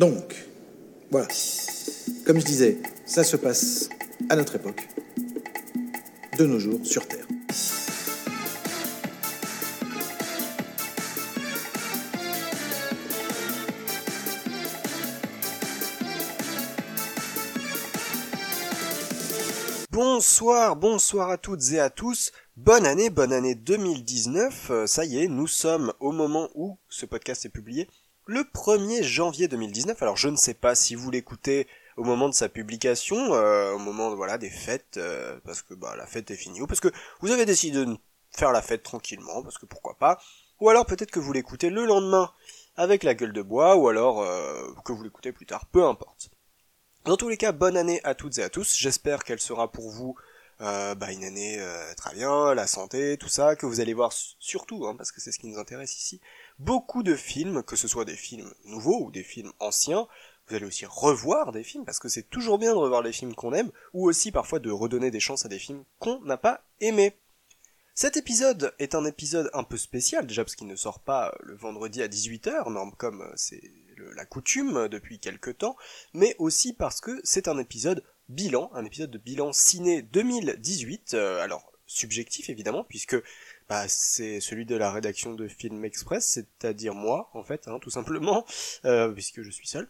Donc, voilà. Comme je disais, ça se passe à notre époque, de nos jours, sur Terre. Bonsoir, bonsoir à toutes et à tous. Bonne année, bonne année 2019. Euh, ça y est, nous sommes au moment où ce podcast est publié, le 1er janvier 2019. Alors je ne sais pas si vous l'écoutez au moment de sa publication, euh, au moment voilà des fêtes, euh, parce que bah la fête est finie, ou parce que vous avez décidé de faire la fête tranquillement, parce que pourquoi pas, ou alors peut-être que vous l'écoutez le lendemain avec la gueule de bois, ou alors que vous l'écoutez plus tard, peu importe. Dans tous les cas, bonne année à toutes et à tous. J'espère qu'elle sera pour vous euh, bah, une année euh, très bien, la santé, tout ça, que vous allez voir surtout, hein, parce que c'est ce qui nous intéresse ici, beaucoup de films, que ce soit des films nouveaux ou des films anciens. Vous allez aussi revoir des films, parce que c'est toujours bien de revoir les films qu'on aime, ou aussi parfois de redonner des chances à des films qu'on n'a pas aimés. Cet épisode est un épisode un peu spécial, déjà parce qu'il ne sort pas le vendredi à 18h, comme c'est la coutume depuis quelques temps, mais aussi parce que c'est un épisode bilan, un épisode de bilan ciné 2018, euh, alors subjectif évidemment, puisque bah, c'est celui de la rédaction de Film Express, c'est-à-dire moi en fait, hein, tout simplement, euh, puisque je suis seul.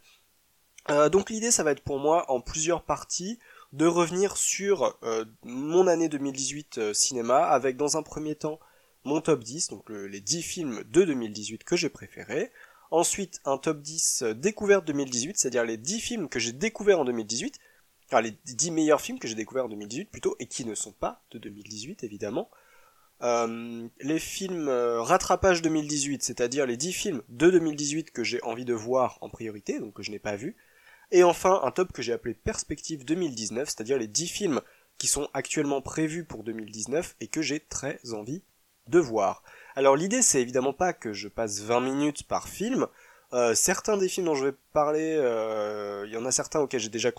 Euh, donc l'idée ça va être pour moi en plusieurs parties de revenir sur mon année 2018 cinéma, avec dans un premier temps mon top 10, donc les 10 films de 2018 que j'ai préférés, Ensuite, un top 10 euh, découverte 2018, c'est-à-dire les 10 films que j'ai découverts en 2018, enfin les 10 meilleurs films que j'ai découverts en 2018 plutôt, et qui ne sont pas de 2018 évidemment. Euh, les films euh, rattrapage 2018, c'est-à-dire les 10 films de 2018 que j'ai envie de voir en priorité, donc que je n'ai pas vu. Et enfin, un top que j'ai appelé Perspective 2019, c'est-à-dire les 10 films qui sont actuellement prévus pour 2019 et que j'ai très envie de voir. Alors l'idée c'est évidemment pas que je passe 20 minutes par film. Euh, certains des films dont je vais parler, euh, il y en a certains auxquels j'ai déjà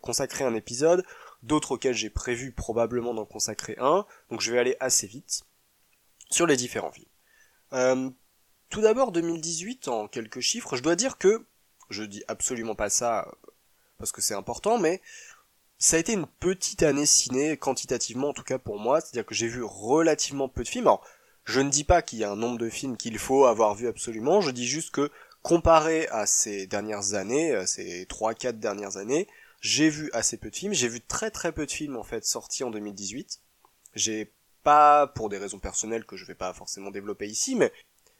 consacré un épisode, d'autres auxquels j'ai prévu probablement d'en consacrer un, donc je vais aller assez vite sur les différents films. tout d'abord 2018 en quelques chiffres, je dois dire que, je dis absolument pas ça parce que c'est important, mais ça a été une petite année ciné, quantitativement en tout cas pour moi, c'est-à-dire que j'ai vu relativement peu de films. Alors, je ne dis pas qu'il y a un nombre de films qu'il faut avoir vu absolument, je dis juste que comparé à ces dernières années, euh, ces 3-4 dernières années, j'ai vu assez peu de films, j'ai vu très très peu de films en fait sortis en 2018. J'ai pas, pour des raisons personnelles que je vais pas forcément développer ici, mais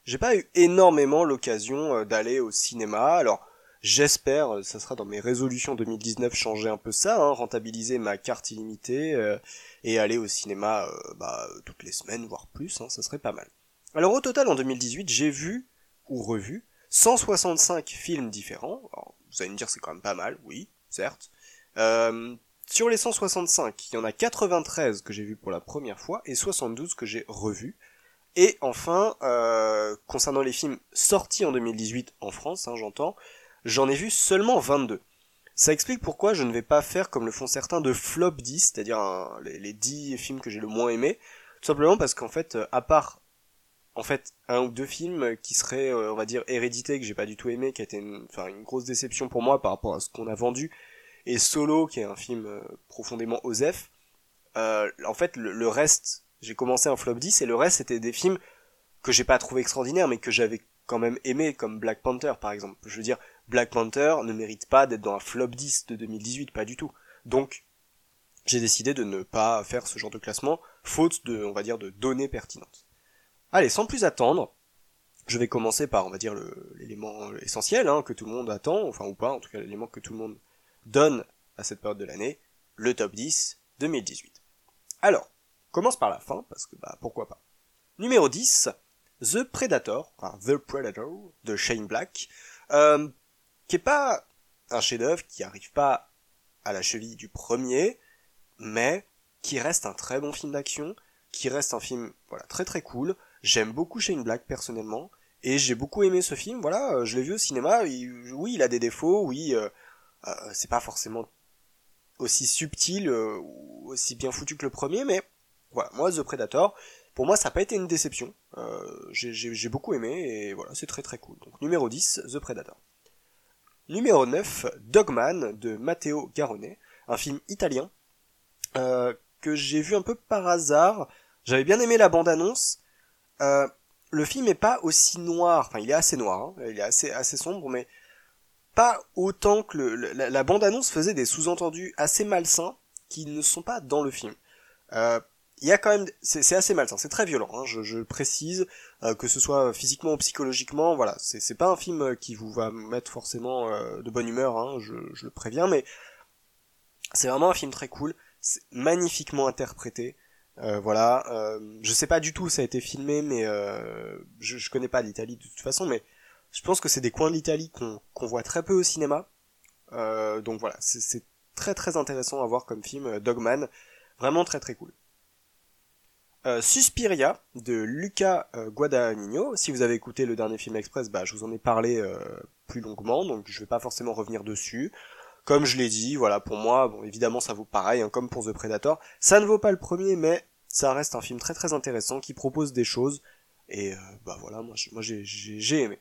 j'ai pas eu énormément l'occasion euh, d'aller au cinéma. Alors, J'espère, euh, ça sera dans mes résolutions 2019, changer un peu ça, hein, rentabiliser ma carte illimitée euh, et aller au cinéma euh, bah, toutes les semaines, voire plus, hein, ça serait pas mal. Alors au total en 2018, j'ai vu ou revu 165 films différents. vous allez me dire c'est quand même pas mal, oui, certes. Sur les 165, il y en a 93 que j'ai vu pour la première fois et 72 que j'ai revus. Et enfin, concernant les films sortis en 2018 en France, hein, j'entends, j'en ai vu seulement 22. Ça explique pourquoi je ne vais pas faire comme le font certains de flop 10, c'est-à-dire les, 10 films que j'ai le moins aimés, tout simplement parce qu'en fait, euh, à part en fait un ou deux films qui seraient, euh, on va dire, hérédité que j'ai pas du tout aimé, qui a été une, une grosse déception pour moi par rapport à ce qu'on a vendu, et Solo, qui est un film euh, profondément osef, en fait, le, reste, j'ai commencé un flop 10, et le reste, c'était des films que j'ai pas trouvé extraordinaires, mais que j'avais quand même aimé, comme Black Panther, par exemple. Je veux dire, Black Panther ne mérite pas d'être dans un flop 10 de 2018, pas du tout. Donc, j'ai décidé de ne pas faire ce genre de classement, faute de, on va dire, de données pertinentes. Allez, sans plus attendre, je vais commencer par, on va dire, l'élément essentiel, hein, que tout le monde attend, enfin ou pas, en tout cas l'élément que tout le monde donne à cette période de l'année, le top 10 2018. Alors, commence par la fin, parce que bah pourquoi pas. Numéro 10, The Predator, enfin The Predator de Shane Black. Euh, qui est pas un chef-d'œuvre, qui arrive pas à la cheville du premier, mais qui reste un très bon film d'action, qui reste un film voilà très très cool. J'aime beaucoup Shane Black personnellement et j'ai beaucoup aimé ce film. Voilà, euh, je l'ai vu au cinéma. oui, il a des défauts. Oui, euh, c'est pas forcément aussi subtil ou aussi bien foutu que le premier, mais voilà, moi The Predator, pour moi ça n'a pas été une déception. j'ai beaucoup aimé et voilà, c'est très très cool. Donc numéro 10, The Predator. Numéro 9, Dogman de Matteo Garone, un film italien euh, que j'ai vu un peu par hasard. J'avais bien aimé la bande-annonce. Euh, le film est pas aussi noir, enfin il est assez noir, hein. il est assez assez sombre, mais pas autant que le, la, bande-annonce faisait des sous-entendus assez malsains qui ne sont pas dans le film. Euh, il y a quand même, c'est assez malsain, c'est très violent. Hein, je, je, précise euh, que ce soit physiquement ou psychologiquement, voilà, c'est pas un film qui vous va mettre forcément euh, de bonne humeur, hein, je, je, le préviens, mais c'est vraiment un film très cool, magnifiquement interprété. Euh, voilà, euh, je sais pas du tout où ça a été filmé, mais euh, je, je connais pas l'Italie de toute façon, mais je pense que c'est des coins de l'Italie qu'on voit très peu au cinéma. Euh, donc voilà, c'est très très intéressant à voir comme film, Dogman, vraiment très très cool. Euh, Suspiria de Luca Guadagnino. Si vous avez écouté le dernier film express, bah je vous en ai parlé plus longuement, donc je vais pas forcément revenir dessus. Comme je l'ai dit, voilà, pour moi, bon, évidemment, ça vaut pareil, hein, comme pour The Predator. Ça ne vaut pas le premier, mais ça reste un film très très intéressant qui propose des choses. Et euh, bah voilà, moi j'ai aimé.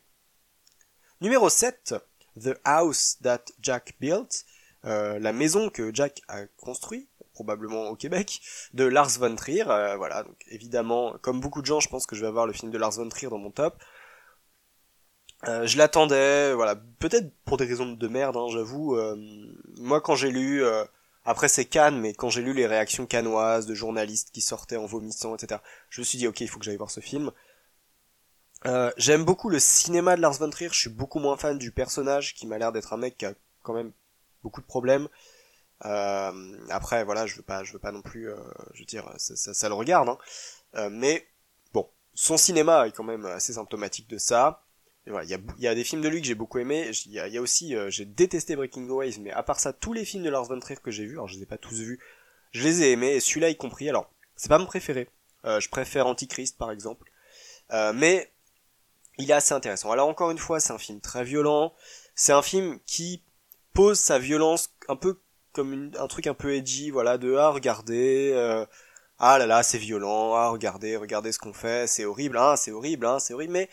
Numéro 7, The House That Jack Built, euh, la maison que Jack a construit, probablement au Québec, de Lars von Trier. Euh, voilà, donc évidemment, comme beaucoup de gens, je pense que je vais avoir le film de Lars von Trier dans mon top. Euh, je l'attendais, voilà, peut-être pour des raisons de merde, hein, j'avoue. Moi, quand j'ai lu, après c'est Cannes, mais quand j'ai lu les réactions canoises de journalistes qui sortaient en vomissant, etc., je me suis dit, ok, il faut que j'aille voir ce film. J'aime beaucoup le cinéma de Lars von Trier, je suis beaucoup moins fan du personnage, qui m'a l'air d'être un mec qui a quand même beaucoup de problèmes. après, voilà, je veux pas, je veux pas non plus, je veux dire, ça, ça, ça le regarde, hein. mais bon, son cinéma est quand même assez symptomatique de ça il y, a, des films de lui que j'ai beaucoup aimé. Il y a, aussi, euh, j'ai détesté Breaking Waves, mais à part ça, tous les films de Lars von Trier que j'ai vus, alors je les ai pas tous vus, je les ai aimés, et celui-là y compris. Alors, c'est pas mon préféré. Euh, je préfère Antichrist par exemple, euh, mais il est assez intéressant. Alors encore une fois, c'est un film très violent. C'est un film qui pose sa violence un peu comme un truc un peu edgy, voilà, de ah regardez, ah là là c'est violent, ah regardez, regardez ce qu'on fait, c'est horrible, hein, c'est horrible, hein, c'est horrible, mais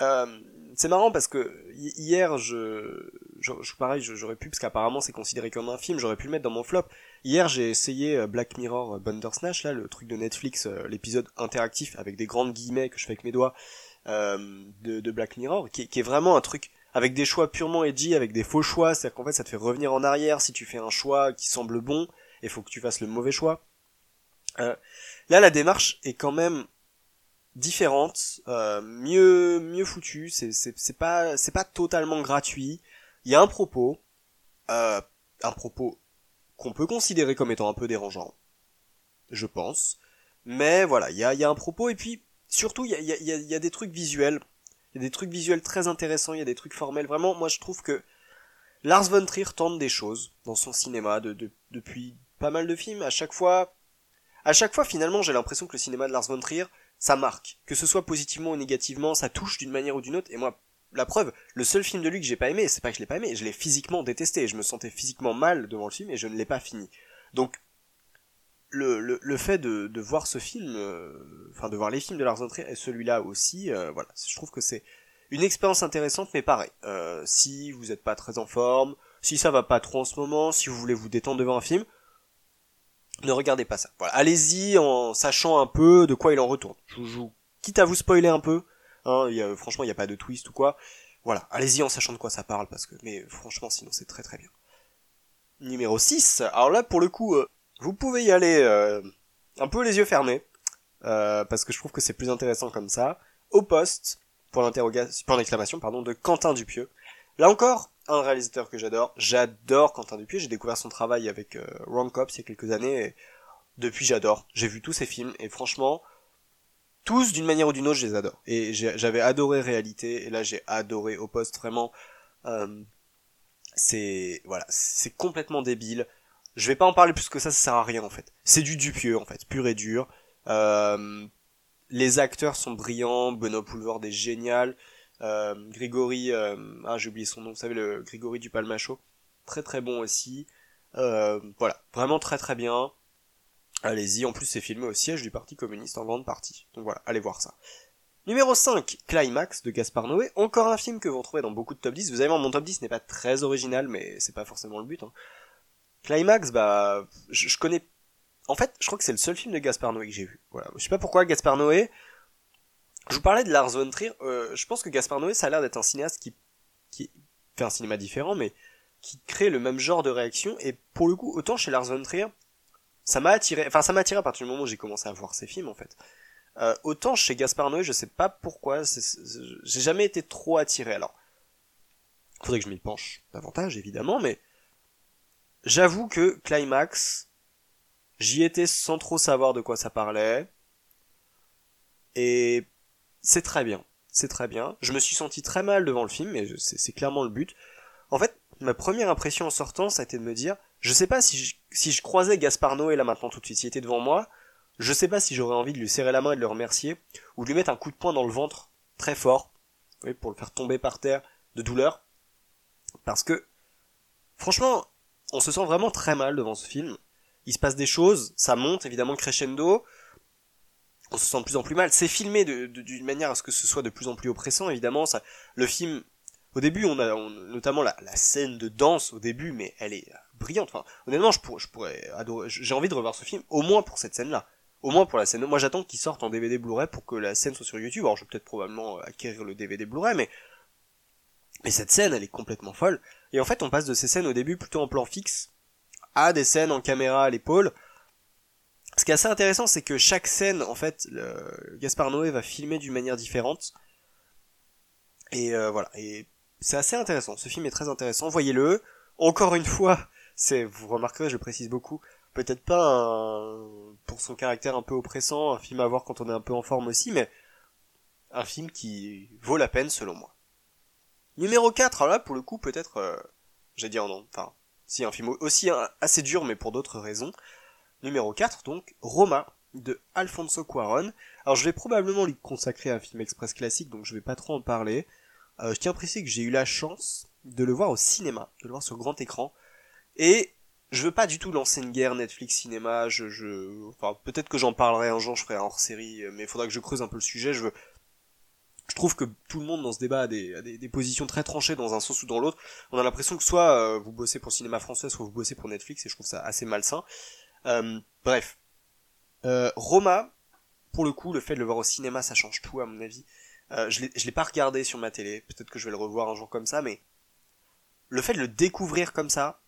euh, c'est marrant parce que hier, je, je, pareil, j'aurais pu parce qu'apparemment c'est considéré comme un film, j'aurais pu le mettre dans mon flop. Hier, j'ai essayé euh, Black Mirror euh, Bandersnatch, là, le truc de Netflix, l'épisode interactif avec des grandes guillemets que je fais avec mes doigts de, de, Black Mirror, qui, qui, est vraiment un truc avec des choix purement edgy, avec des faux choix, c'est-à-dire qu'en fait ça te fait revenir en arrière si tu fais un choix qui semble bon, il faut que tu fasses le mauvais choix. là, la démarche est quand même différente, euh, mieux mieux foutu. C'est c'est pas c'est pas totalement gratuit. Il y a un propos, euh, un propos qu'on peut considérer comme étant un peu dérangeant, je pense. Mais voilà, il y a y a un propos et puis surtout il y a des trucs visuels. Il y a des trucs visuels très intéressants, il y a des trucs formels. Vraiment, moi je trouve que Lars von Trier tente des choses dans son cinéma de, depuis pas mal de films. À chaque fois, à chaque fois finalement, j'ai l'impression que le cinéma de Lars von Trier ça marque. Que ce soit positivement ou négativement, ça touche d'une manière ou d'une autre. Et moi, la preuve, le seul film de lui que j'ai pas aimé, c'est pas que je l'ai pas aimé, je l'ai physiquement détesté. Je me sentais physiquement mal devant le film et je ne l'ai pas fini. Donc, le, le, fait de, de voir ce film, euh, enfin de voir les films de Lars von et celui-là aussi, euh, voilà, je trouve que c'est une expérience intéressante, mais pareil. Euh, si vous êtes pas très en forme, si ça va pas trop en ce moment, si vous voulez vous détendre devant un film, ne regardez pas ça. Voilà, allez-y en sachant un peu de quoi il en retourne. Je quitte à vous spoiler un peu, hein, y a, franchement il n'y a pas de twist ou quoi. Voilà, allez-y en sachant de quoi ça parle parce que, mais franchement sinon c'est très très bien. Numéro 6, alors là pour le coup, euh, vous pouvez y aller euh, un peu les yeux fermés, euh, parce que je trouve que c'est plus intéressant comme ça. Au poste, pour l'exclamation, pardon, de Quentin Dupieux. Là encore, un réalisateur que j'adore. J'adore Quentin Dupieux. J'ai découvert son travail avec euh, Wrong Cops il y a quelques années. Depuis, j'adore. J'ai vu tous ses films et franchement, tous d'une manière ou d'une autre, je les adore. Et j'avais adoré Réalité et là, j'ai adoré Au Poste. Vraiment, euh, c'est voilà, c'est complètement débile. Je vais pas en parler plus que ça, ça sert à rien en fait. C'est du Dupieux en fait, pur et dur. Euh, les acteurs sont brillants. Benoît Poulvord est génial. Euh, Grégory, euh, ah j'ai oublié son nom, vous savez le Grégory du Palmacho, très très bon aussi. Euh, voilà, vraiment très très bien. Allez-y, en plus c'est filmé au siège du Parti communiste en grande partie. Donc voilà, allez voir ça. Numéro 5, Climax de Gaspard Noé. Encore un film que vous retrouvez dans beaucoup de top 10. Vous allez voir, mon top 10 n'est pas très original, mais c'est pas forcément le but. Hein. Climax, bah, je, connais... En fait, je crois que c'est le seul film de Gaspard Noé que j'ai vu. Voilà. Je sais pas pourquoi Gaspard Noé... Je vous parlais de Lars von Trier. Euh, je pense que Gaspard Noé, ça a l'air d'être un cinéaste qui... qui fait un cinéma différent, mais qui crée le même genre de réaction. Et pour le coup, autant chez Lars von Trier, ça m'a attiré... Enfin, ça m'a attiré à partir du moment où j'ai commencé à voir ses films, en fait. Euh, autant chez Gaspard Noé, je sais pas pourquoi, j'ai jamais été trop attiré. Alors, faudrait que je m'y penche davantage, évidemment, mais j'avoue que Climax, j'y étais sans trop savoir de quoi ça parlait, et c'est très bien, c'est très bien. Je me suis senti très mal devant le film, mais c'est clairement le but. En fait, ma première impression en sortant, ça a été de me dire, je sais pas si je, si je croisais Gaspard Noé là maintenant tout de suite, s'il était devant moi, je sais pas si j'aurais envie de lui serrer la main et de le remercier, ou de lui mettre un coup de poing dans le ventre, très fort, pour le faire tomber par terre de douleur. Parce que, franchement, on se sent vraiment très mal devant ce film. Il se passe des choses, ça monte évidemment crescendo, on se sent de plus en plus mal. C'est filmé d'une manière à ce que ce soit de plus en plus oppressant, évidemment. Le film, au début, on a notamment la, scène de danse au début, mais elle est brillante. Enfin, honnêtement, je pourrais. J'ai envie de revoir ce film, au moins pour cette scène-là. Au moins pour la scène. Moi j'attends qu'il sorte en DVD Blu-ray pour que la scène soit sur YouTube. Alors je vais peut-être probablement acquérir le DVD Blu-ray, mais cette scène elle est complètement folle. Et en fait on passe de ces scènes au début plutôt en plan fixe à des scènes en caméra à l'épaule. Ce qui est assez intéressant c'est que chaque scène en fait le... Gaspard Noé va filmer d'une manière différente. Et euh, voilà. Et c'est assez intéressant. Ce film est très intéressant. Voyez-le. Encore une fois, c'est vous remarquerez, je précise beaucoup, peut-être pas pour son caractère un peu oppressant, un film à voir quand on est un peu en forme aussi, mais un film qui vaut la peine selon moi. Numéro 4, alors là pour le coup peut-être, euh, j'ai dit non, enfin, si un film aussi assez dur mais pour d'autres raisons. Numéro 4 donc, Roma de Alfonso Cuaron. Alors je vais probablement lui consacrer un film express classique donc je vais pas trop en parler. Euh, je tiens à préciser que j'ai eu la chance de le voir au cinéma, de le voir sur grand écran. Et je veux pas du tout lancer une guerre Netflix cinéma, je, je... enfin peut-être que j'en parlerai un jour, je ferai un hors série, mais il faudra que je creuse un peu le sujet, je veux je trouve que tout le monde dans ce débat a des, des, positions très tranchées dans un sens ou dans l'autre. On a l'impression que soit euh, vous bossez pour cinéma français, soit vous bossez pour Netflix, et je trouve ça assez malsain. Euh, bref. Euh, Roma, pour le coup, le fait de le voir au cinéma, ça change tout à mon avis. Euh, je l'ai pas regardé sur ma télé, peut-être que je vais le revoir un jour comme ça, mais le fait de le découvrir comme ça,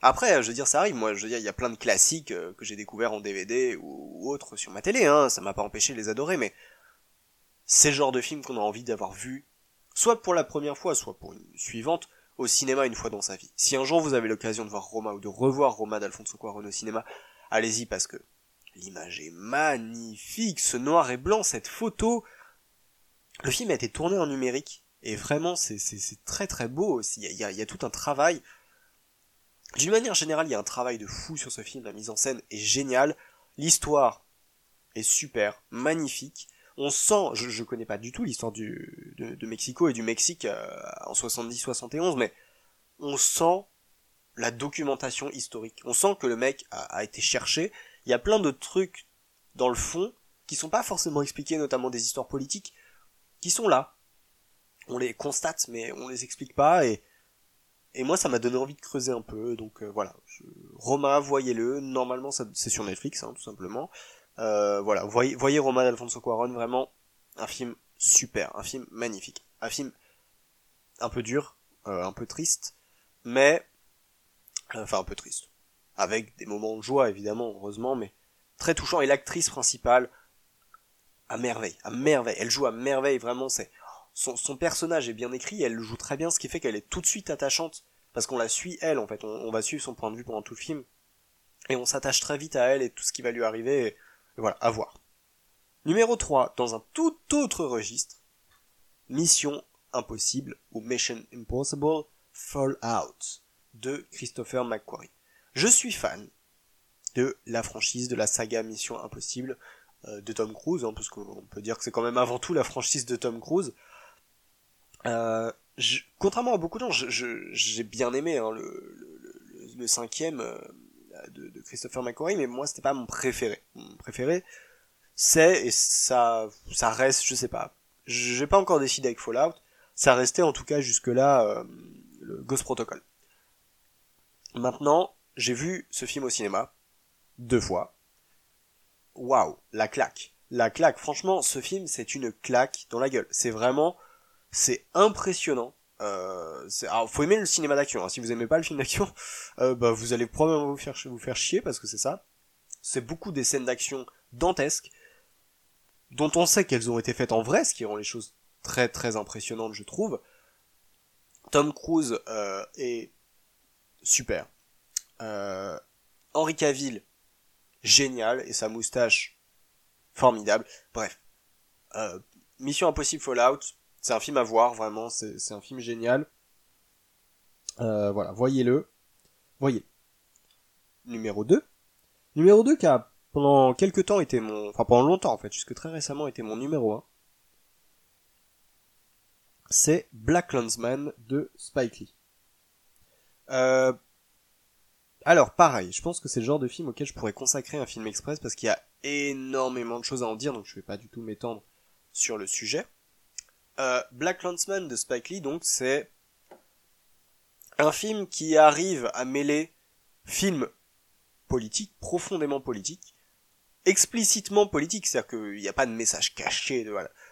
après, je veux dire, ça arrive. Moi, je veux dire, il y a plein de classiques que j'ai découverts en DVD ou, autres sur ma télé. Hein, ça m'a pas empêché de les adorer, mais c'est le genre de film qu'on a envie d'avoir vu, soit pour la première fois, soit pour une suivante, au cinéma une fois dans sa vie. Si un jour vous avez l'occasion de voir Roma ou de revoir Roma d'Alfonso Cuarón au cinéma, allez-y parce que l'image est magnifique, ce noir et blanc, cette photo. Le film a été tourné en numérique et vraiment c'est très très beau aussi. Il y a, il y a tout un travail d'une manière générale, il y a un travail de fou sur ce film, la mise en scène est géniale, l'histoire est super, magnifique. On sent, je, connais pas du tout l'histoire de, Mexico et du Mexique euh, en 70-71, mais on sent la documentation historique. On sent que le mec a, été cherché. Il y a plein de trucs dans le fond qui sont pas forcément expliqués, notamment des histoires politiques, qui sont là. On les constate, mais on les explique pas et et moi, ça m'a donné envie de creuser un peu, donc euh, voilà. Je... Roma, voyez-le. Normalement, c'est sur Netflix, hein, tout simplement. Euh, voilà, voyez, voyez Roma d'Alfonso Cuarón, vraiment un film super, un film magnifique, un film un peu dur, euh, un peu triste, mais enfin un peu triste, avec des moments de joie évidemment, heureusement, mais très touchant. Et l'actrice principale, à merveille, à merveille, elle joue à merveille, vraiment, c'est son, personnage est bien écrit, elle joue très bien, ce qui fait qu'elle est tout de suite attachante, parce qu'on la suit elle, en fait, on, va suivre son point de vue pendant tout le film, et on s'attache très vite à elle et tout ce qui va lui arriver, voilà, à voir. Numéro 3, dans un tout autre registre, Mission Impossible, ou Mission Impossible Fallout, de Christopher McQuarrie. Je suis fan de la franchise de la saga Mission Impossible euh, de Tom Cruise, hein, parce qu'on peut dire que c'est quand même avant tout la franchise de Tom Cruise. Euh, contrairement à beaucoup de gens, j'ai bien aimé hein, le, le, le, cinquième euh, de, de, Christopher McQuarrie, mais moi c'était pas mon préféré. Mon préféré, c'est et ça, ça reste, je sais pas, j'ai pas encore décidé avec Fallout. Ça restait en tout cas jusque-là euh, le Ghost Protocol. Maintenant, j'ai vu ce film au cinéma deux fois. Waouh, la claque. La claque. Franchement, ce film, c'est une claque dans la gueule. C'est vraiment, c'est impressionnant. Euh, alors, faut aimer le cinéma d'action. Hein. Si vous aimez pas le film d'action, euh, bah, vous allez probablement vous faire, vous chier parce que c'est ça. C'est beaucoup des scènes d'action dantesques, dont on sait qu'elles ont été faites en vrai, ce qui rend les choses très très impressionnantes, je trouve. Tom Cruise euh, est super. Euh, Henri Cavill, génial, et sa moustache, formidable. Bref. Mission Impossible Fallout, c'est un film à voir, vraiment, c'est un film génial. Euh, voilà, voyez-le. Voyez. Numéro 2. Numéro 2 qui a pendant quelques temps été mon... Enfin pendant longtemps en fait, jusque très récemment était mon numéro 1. C'est Black Landsman de Spike Lee. Euh, alors pareil, je pense que c'est le genre de film auquel je pourrais consacrer un film express parce qu'il y a énormément de choses à en dire, donc je vais pas du tout m'étendre sur le sujet. Euh, Black Landsman de Spike Lee, donc c'est un film qui arrive à mêler film politique, profondément politique, explicitement politique, c'est-à-dire qu'il n'y a pas de message caché,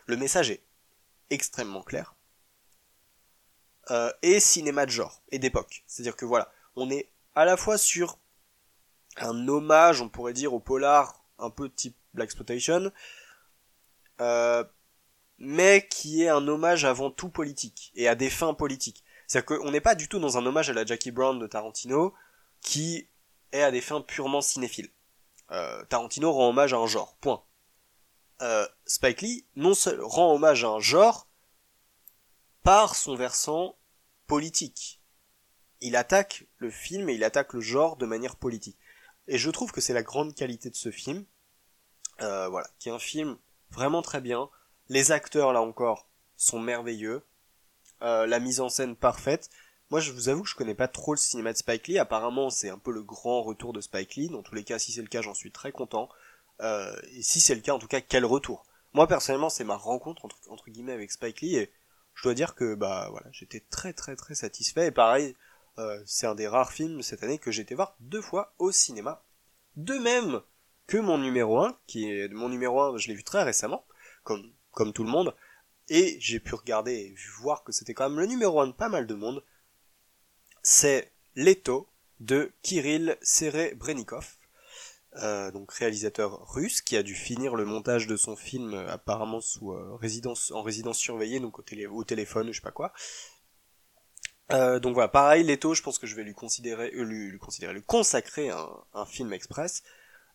le message est extrêmement clair, euh, et cinéma de genre, et d'époque, c'est-à-dire que voilà, on est à la fois sur un hommage, on pourrait dire, au polar, un peu type Black Exploitation, euh, mais qui est un hommage avant tout politique, et à des fins politiques. C'est-à-dire qu'on n'est pas du tout dans un hommage à la Jackie Brown de Tarantino, qui est à des fins purement cinéphiles. Euh, Tarantino rend hommage à un genre, point. Euh, Spike Lee non seul rend hommage à un genre par son versant politique il attaque le film et il attaque le genre de manière politique. Et je trouve que c'est la grande qualité de ce film. Euh, voilà, qui est un film vraiment très bien. Les acteurs, là encore, sont merveilleux. Euh, la mise en scène parfaite. Moi, je vous avoue que je connais pas trop le cinéma de Spike Lee. Apparemment, c'est un peu le grand retour de Spike Lee. Dans tous les cas, si c'est le cas, j'en suis très content. Euh, et si c'est le cas, en tout cas, quel retour? Moi, personnellement, c'est ma rencontre entre, guillemets avec Spike Lee et je dois dire que bah voilà, j'étais très très très satisfait. Et pareil, euh, c'est un des rares films cette année que j'ai été voir deux fois au cinéma. De même que mon numéro 1, qui est mon numéro 1, je l'ai vu très récemment, comme, comme tout le monde, et j'ai pu regarder et voir que c'était quand même le numéro 1 de pas mal de monde, c'est Leto de Kirill Serebrennikov, euh, donc réalisateur russe qui a dû finir le montage de son film euh, apparemment sous résidence en résidence surveillée donc au, télé, au téléphone je sais pas quoi euh, donc voilà, pareil, Leto, je pense que je vais lui considérer, euh, lui, considérer, lui consacrer un, un film express.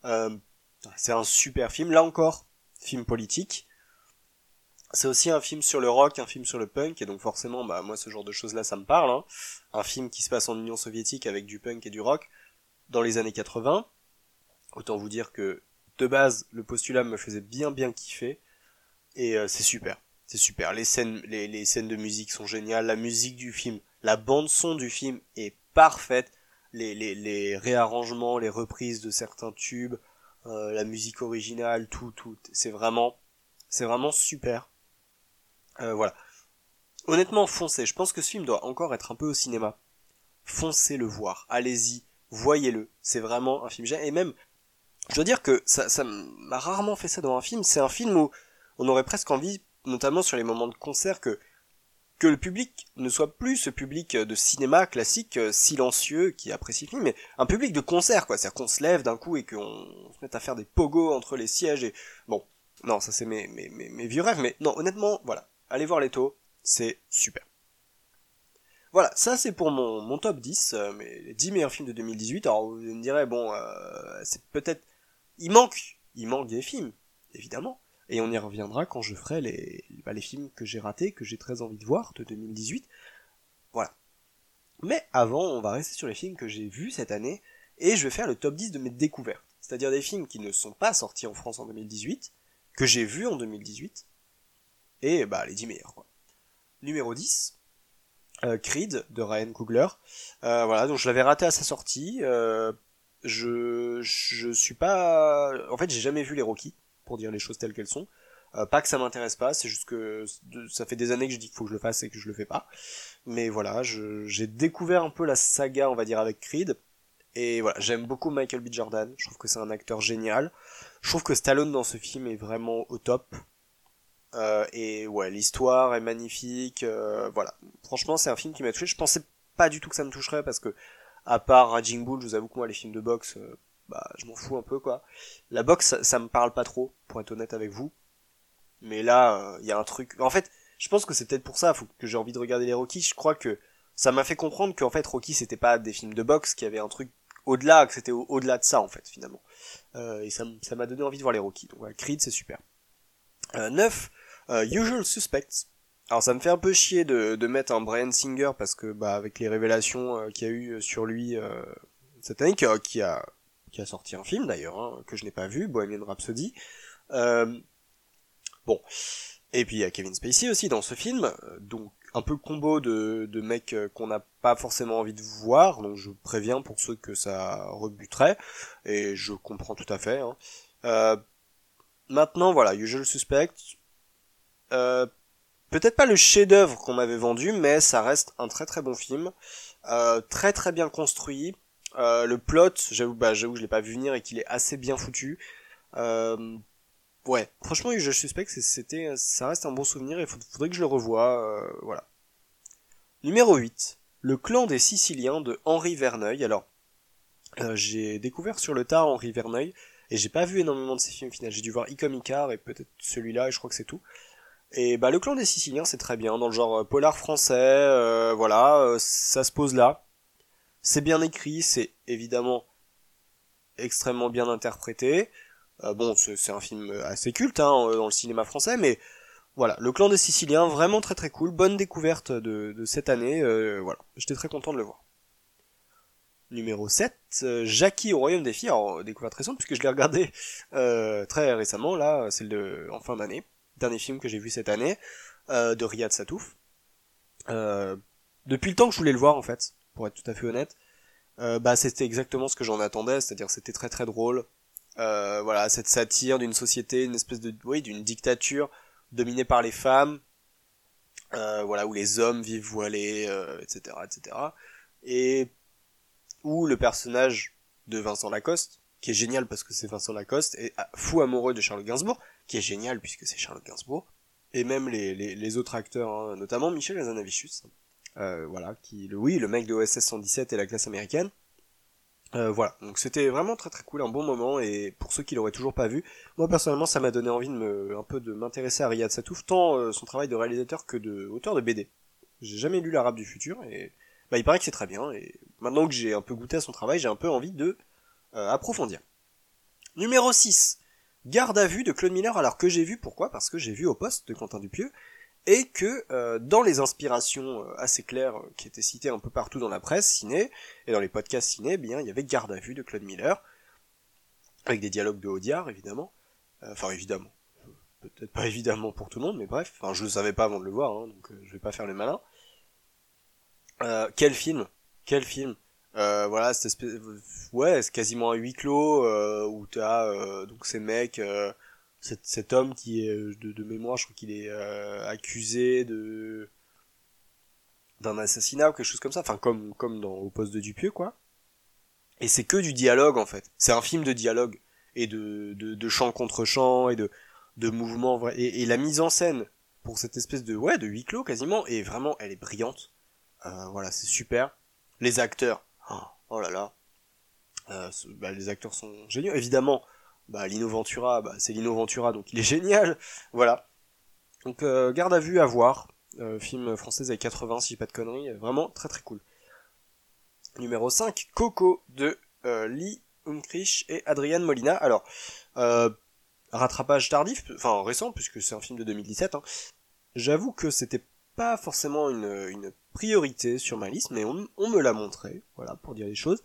Euh, c'est un super film, là encore, film politique. C'est aussi un film sur le rock, un film sur le punk, et donc forcément, bah moi ce genre de choses-là, ça me parle. Hein. Un film qui se passe en Union soviétique avec du punk et du rock dans les années 80. Autant vous dire que de base, le postulat me faisait bien bien kiffer, et euh, c'est super, c'est super. Les scènes, les, scènes de musique sont géniales, la musique du film la bande son du film est parfaite. Les, les, réarrangements, les reprises de certains tubes, euh, la musique originale, tout, tout, c'est vraiment, c'est vraiment super. Euh, voilà. Honnêtement, foncez. Je pense que ce film doit encore être un peu au cinéma. Foncez le voir. Allez-y. Voyez-le. C'est vraiment un film. Et même, je dois dire que ça, m'a rarement fait ça dans un film. C'est un film où on aurait presque envie, notamment sur les moments de concert, que que le public ne soit plus ce public de cinéma classique euh, silencieux qui apprécie le film, mais un public de concert, quoi. C'est-à-dire qu'on se lève d'un coup et qu'on se mette à faire des pogos entre les sièges et... Bon, non, ça c'est mes, mes, vieux rêves, mais non, honnêtement, voilà. Allez voir les taux, c'est super. Voilà, ça c'est pour mon, top 10, euh, mes les 10 meilleurs films de 2018. Alors vous me direz, bon, euh, c'est peut-être... Il manque, il manque des films, évidemment. Et on y reviendra quand je ferai les, bah, les films que j'ai ratés, que j'ai très envie de voir, de 2018. Voilà. Mais avant, on va rester sur les films que j'ai vus cette année, et je vais faire le top 10 de mes découvertes. C'est-à-dire des films qui ne sont pas sortis en France en 2018, que j'ai vus en 2018, et bah les 10 meilleurs. Quoi. Numéro 10, euh, Creed de Ryan Coogler. Euh, voilà, donc je l'avais raté à sa sortie. Euh, je je suis pas, en fait, j'ai jamais vu les Rocky pour dire les choses telles qu'elles sont. Pas que ça m'intéresse pas, c'est juste que ça fait des années que je dis qu'il faut que je le fasse et que je le fais pas. Mais voilà, j'ai découvert un peu la saga, on va dire, avec Creed. Et voilà, j'aime beaucoup Michael B. Jordan. Je trouve que c'est un acteur génial. Je trouve que Stallone dans ce film est vraiment au top. Euh, et ouais, l'histoire est magnifique. Euh, voilà, franchement, c'est un film qui m'a touché. Je pensais pas du tout que ça me toucherait parce que, à part Raging Bull, je vous avoue que moi, les films de boxe, euh, bah, je m'en fous un peu quoi. La boxe, ça, me parle pas trop, pour être honnête avec vous. Mais là, il y a un truc. En fait, je pense que c'est peut-être pour ça faut que j'ai envie de regarder les Rocky. Je crois que ça m'a fait comprendre qu'en fait Rocky c'était pas des films de boxe, qu'il y avait un truc au-delà, que c'était au-delà de ça en fait finalement. Et ça m'a donné envie de voir les Rocky. Donc voilà, Creed c'est super. Euh, 9, euh, Usual Suspects. Alors ça me fait un peu chier de, de mettre un Brian Singer parce que bah avec les révélations euh, qu'il y a eu sur lui euh, cette année, qui a, qui a, sorti un film d'ailleurs, hein, que je n'ai pas vu, Bohemian Rhapsody. bon, et puis il y a Kevin Spacey aussi dans ce film, donc un peu combo de, de mecs euh, qu'on n'a pas forcément envie de voir, donc je préviens pour ceux que ça rebuterait, et je comprends tout à fait. Hein. Euh, maintenant voilà, Usual Suspect, euh, peut-être pas le chef-d'œuvre qu'on m'avait vendu, mais ça reste un très très bon film, euh, très très bien construit. Euh, le plot, j'avoue, bah, j'avoue, je l'ai pas vu venir et qu'il est assez bien foutu. Euh, ouais, franchement, je suspecte que c'était, ça reste un bon souvenir et faudrait que je le revoie, euh, voilà. Numéro 8. Le clan des Siciliens de Henri Verneuil. Alors, j'ai découvert sur le tard Henri Verneuil, et j'ai pas vu énormément de ses films final. J'ai dû voir Icom Icar et peut-être celui-là, et je crois que c'est tout. Et bah, le clan des Siciliens, c'est très bien, dans le genre euh, polar français, voilà, ça se pose là. C'est bien écrit, c'est évidemment extrêmement bien interprété. Euh, bon, c'est un film assez culte hein, euh, dans le cinéma français, mais voilà, le clan des Siciliens, vraiment très très cool, bonne découverte de, cette année, euh, voilà, j'étais très content de le voir. Numéro 7, Jackie au Royaume des Filles, alors découverte récente puisque je l'ai regardé très récemment, là, c'est en fin d'année, dernier film que j'ai vu cette année, de Riyad Satouf. depuis le temps que je voulais le voir en fait, pour être tout à fait honnête, bah c'était exactement ce que j'en attendais, c'est-à-dire c'était très très drôle, euh, voilà, cette satire d'une société, une espèce de, oui, d'une dictature dominée par les femmes, euh, voilà, où les hommes vivent voilés, etc., euh, etc. Et où le personnage de Vincent Lacoste, qui est génial parce que c'est Vincent Lacoste, est fou amoureux de Charles Gainsbourg, qui est génial puisque c'est Charles Gainsbourg, et même les, autres acteurs, hein, notamment Michel Azanavicius, euh, voilà, qui, le, oui, le mec de OSS 117 et la classe américaine, euh, voilà, donc c'était vraiment très très cool, un bon moment, et pour ceux qui l'auraient toujours pas vu, moi personnellement ça m'a donné envie de me, un peu de m'intéresser à Riyad Satouf, tant euh, son travail de réalisateur que de auteur de BD. J'ai jamais lu l'arabe du futur, et bah, il paraît que c'est très bien, et maintenant que j'ai un peu goûté à son travail, j'ai un peu envie de euh, approfondir. Numéro 6, Garde à vue de Claude Miller, alors que j'ai vu, pourquoi? Parce que j'ai vu au poste de Quentin Dupieux, et que euh, dans les inspirations euh, assez claires qui étaient citées un peu partout dans la presse ciné et dans les podcasts ciné, eh bien il y avait Garde à vue de Claude Miller avec des dialogues de Audiard évidemment, enfin évidemment, peut-être pas évidemment pour tout le monde, mais bref, je le savais pas avant de le voir, hein, donc je vais pas faire le malin. quel film, quel film? Voilà, cette espèce, ouais, c'est quasiment un huis clos où t'as donc ces mecs cet, homme qui est euh, de, mémoire, je crois qu'il est euh, accusé de d'un assassinat ou quelque chose comme ça, enfin comme comme dans au poste de Dupieux quoi. Et c'est que du dialogue en fait. C'est un film de dialogue et de de, de chant contre chant et de de mouvements et, et, la mise en scène pour cette espèce de ouais de huis clos quasiment et vraiment elle est brillante. Euh, voilà c'est super. Les acteurs, oh, oh là là, euh, bah, les acteurs sont géniaux. Évidemment, bah Lino Ventura, bah, c'est Lino Ventura, donc il est génial, voilà. Donc euh, garde à vue à voir, euh, film français avec 80 si pas de conneries, vraiment très très cool. Numéro 5, Coco de Lee Unkrich et Adrian Molina. Alors, rattrapage tardif, enfin récent puisque c'est un film de 2017. Hein. J'avoue que c'était pas forcément une, priorité sur ma liste, mais on, me l'a montré, voilà, pour dire les choses.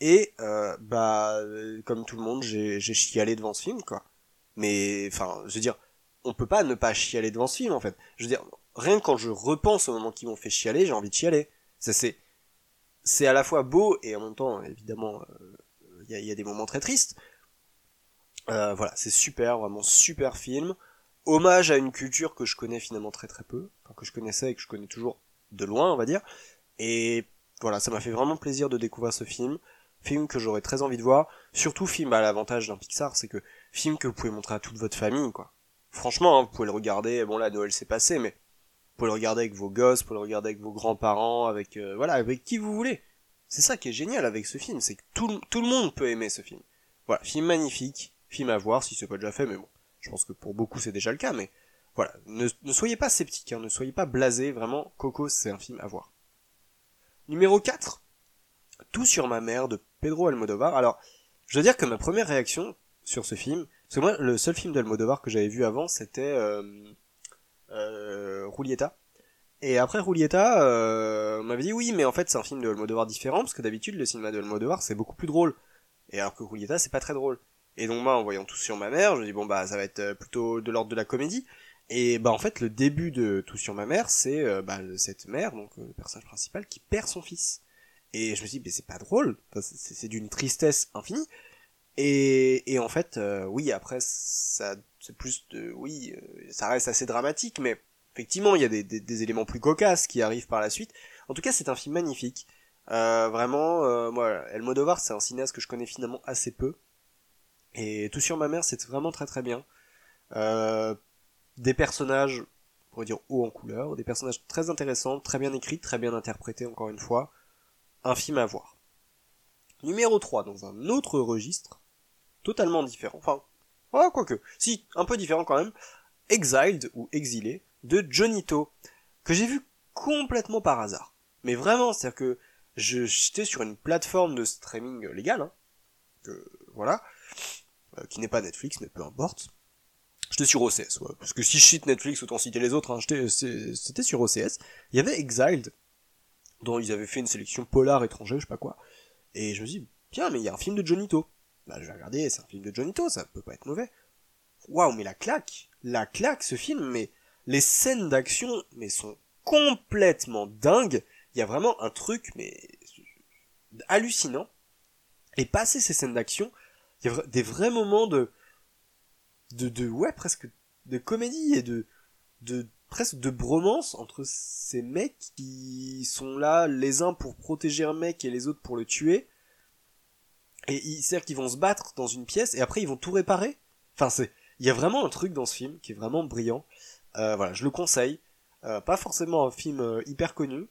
Et euh, bah comme tout le monde, j'ai chialé devant ce film quoi. Mais enfin, je veux dire, on peut pas ne pas chialer devant ce film en fait. Je veux dire, rien que quand je repense au moment qui m'ont fait chialer, j'ai envie de chialer. Ça c'est c'est à la fois beau et en même temps évidemment il euh, y, a, y, a, des moments très tristes. Euh, voilà, c'est super, vraiment super film. hommage à une culture que je connais finalement très très peu, que je connaissais et que je connais toujours de loin, on va dire. Et voilà, ça m'a fait vraiment plaisir de découvrir ce film. Film que j'aurais très envie de voir. Surtout film à l'avantage d'un Pixar, c'est que film que vous pouvez montrer à toute votre famille, quoi. Franchement, hein, vous pouvez le regarder, bon là Noël s'est passé, mais vous pouvez le regarder avec vos gosses, vous pouvez le regarder avec vos grands-parents, avec euh, voilà, avec qui vous voulez. C'est ça qui est génial avec ce film, c'est que tout, tout le monde peut aimer ce film. Voilà, film magnifique, film à voir si c'est pas déjà fait, mais bon, je pense que pour beaucoup c'est déjà le cas, mais voilà, ne, soyez pas sceptiques, hein, ne soyez pas blasés, vraiment, Coco c'est un film à voir. Numéro 4, Tout sur ma mère de Pedro Almodovar. Alors, je dois dire que ma première réaction sur ce film, parce que moi le seul film d'Almodovar que j'avais vu avant c'était euh, euh, Rulieta. Et après Rulieta, euh, on m'avait dit oui, mais en fait c'est un film de Almodovar différent, parce que d'habitude le cinéma de Almodovar c'est beaucoup plus drôle. Et alors que Rulieta c'est pas très drôle. Et donc moi en voyant tout sur ma mère, je dis bon bah ça va être euh, plutôt de l'ordre de la comédie. Et bah en fait le début de Tout sur ma mère, c'est euh, bah, cette mère, donc euh, le personnage principal, qui perd son fils. Et je me suis dit mais c'est pas drôle, c'est d'une tristesse infinie. Et, et en fait oui après ça c'est plus de oui ça reste assez dramatique, mais effectivement il y a des, des, des, éléments plus cocasses qui arrivent par la suite. En tout cas c'est un film magnifique. vraiment moi El Modovar c'est un cinéaste que je connais finalement assez peu. Et Tout sur ma mère, c'est vraiment très très bien. Euh, des personnages, on pourrait dire haut en couleur, des personnages très intéressants, très bien écrits, très bien interprétés encore une fois. Un film à voir. Numéro 3, dans un autre registre, totalement différent, enfin, oh, quoique, si, un peu différent quand même, Exiled, ou Exilé, de Jonito, que j'ai vu complètement par hasard. Mais vraiment, c'est-à-dire que j'étais sur une plateforme de streaming légale, hein, que, voilà, euh, qui n'est pas Netflix, mais peu importe. Sur OCS, parce que si je cite Netflix, autant citer les autres, hein, c'était sur OCS. Il y avait Exiled, dont ils avaient fait une sélection polar étranger, je sais pas quoi. Et je me dis, tiens, mais il y a un film de Johnito. Bah, je vais regarder, c'est un film de Johnito, ça peut pas être mauvais. Waouh, mais la claque, la claque, ce film, mais les scènes d'action, mais sont complètement dingues. Il y a vraiment un truc, mais hallucinant. Et passer ces scènes d'action, il y a des vrais moments de, de, de, ouais, presque de comédie et de, de, presque de bromance entre ces mecs qui sont là les uns pour protéger un mec et les autres pour le tuer. Et c'est-à-dire qu'ils vont se battre dans une pièce et après ils vont tout réparer. Enfin, c'est, il y a vraiment un truc dans ce film qui est vraiment brillant. Euh, voilà, je le conseille. Euh, pas forcément un film euh, hyper connu.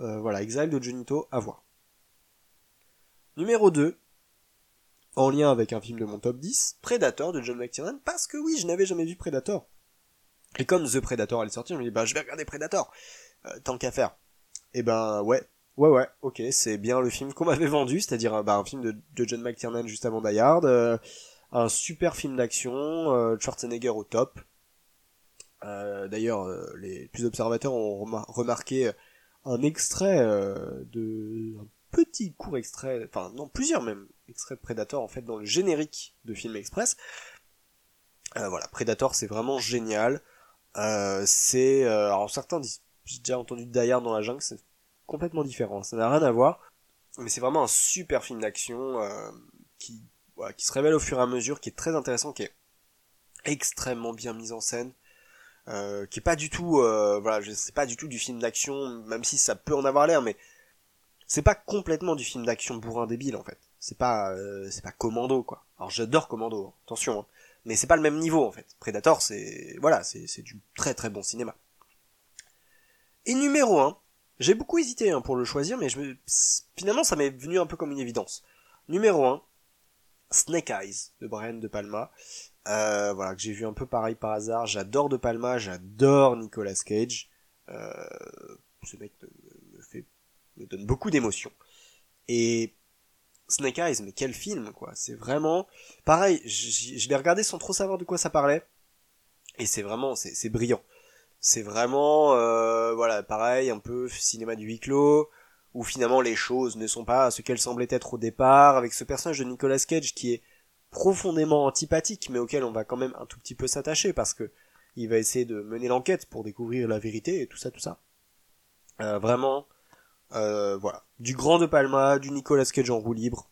Euh, voilà, Exile de Junito, à voir. Numéro 2, en lien avec un film de mon top 10, Predator de John McTiernan, parce que oui, je n'avais jamais vu Predator. Et comme The Predator allait sortir, je me dis, bah, je vais regarder Predator, euh, tant qu'à faire. Et ben, ouais, ouais, ouais, ok, c'est bien le film qu'on m'avait vendu, c'est-à-dire bah, un film de, John McTiernan juste avant Die Hard, euh, un super film d'action, euh, Schwarzenegger au top. D'ailleurs, les plus observateurs ont remarqué un extrait de petit court extrait, enfin non plusieurs même extraits de Predator en fait dans le générique de Film Express. Euh, voilà, Predator c'est vraiment génial. Euh, c'est euh, alors certains disent, j'ai déjà entendu Die dans la jungle, c'est complètement différent, ça n'a rien à voir, mais c'est vraiment un super film d'action qui qui se révèle au fur et à mesure, qui est très intéressant, qui est extrêmement bien mis en scène. qui est pas du tout voilà c'est pas du tout du film d'action même si ça peut en avoir l'air mais c'est pas complètement du film d'action bourrin débile en fait. C'est pas euh, c'est pas Commando quoi. Alors j'adore Commando, hein. attention, hein. mais c'est pas le même niveau en fait. Predator c'est voilà c'est c'est du très très bon cinéma. Et numéro 1, j'ai beaucoup hésité hein, pour le choisir, mais je me... finalement ça m'est venu un peu comme une évidence. Numéro 1, Snake Eyes de Brian De Palma. Euh, voilà que j'ai vu un peu pareil par hasard. J'adore De Palma, j'adore Nicolas Cage. Euh, ce mec me donne beaucoup d'émotions. Et Snake Eyes, mais quel film, quoi. C'est vraiment... Pareil, je, l'ai regardé sans trop savoir de quoi ça parlait. Et c'est vraiment, c'est brillant. C'est vraiment, euh, voilà, pareil, un peu cinéma du huis clos, où finalement les choses ne sont pas ce qu'elles semblaient être au départ, avec ce personnage de Nicolas Cage qui est profondément antipathique, mais auquel on va quand même un tout petit peu s'attacher, parce que il va essayer de mener l'enquête pour découvrir la vérité et tout ça, tout ça. Euh, vraiment, euh, voilà. Du grand De Palma, du Nicolas Cage en roue libre.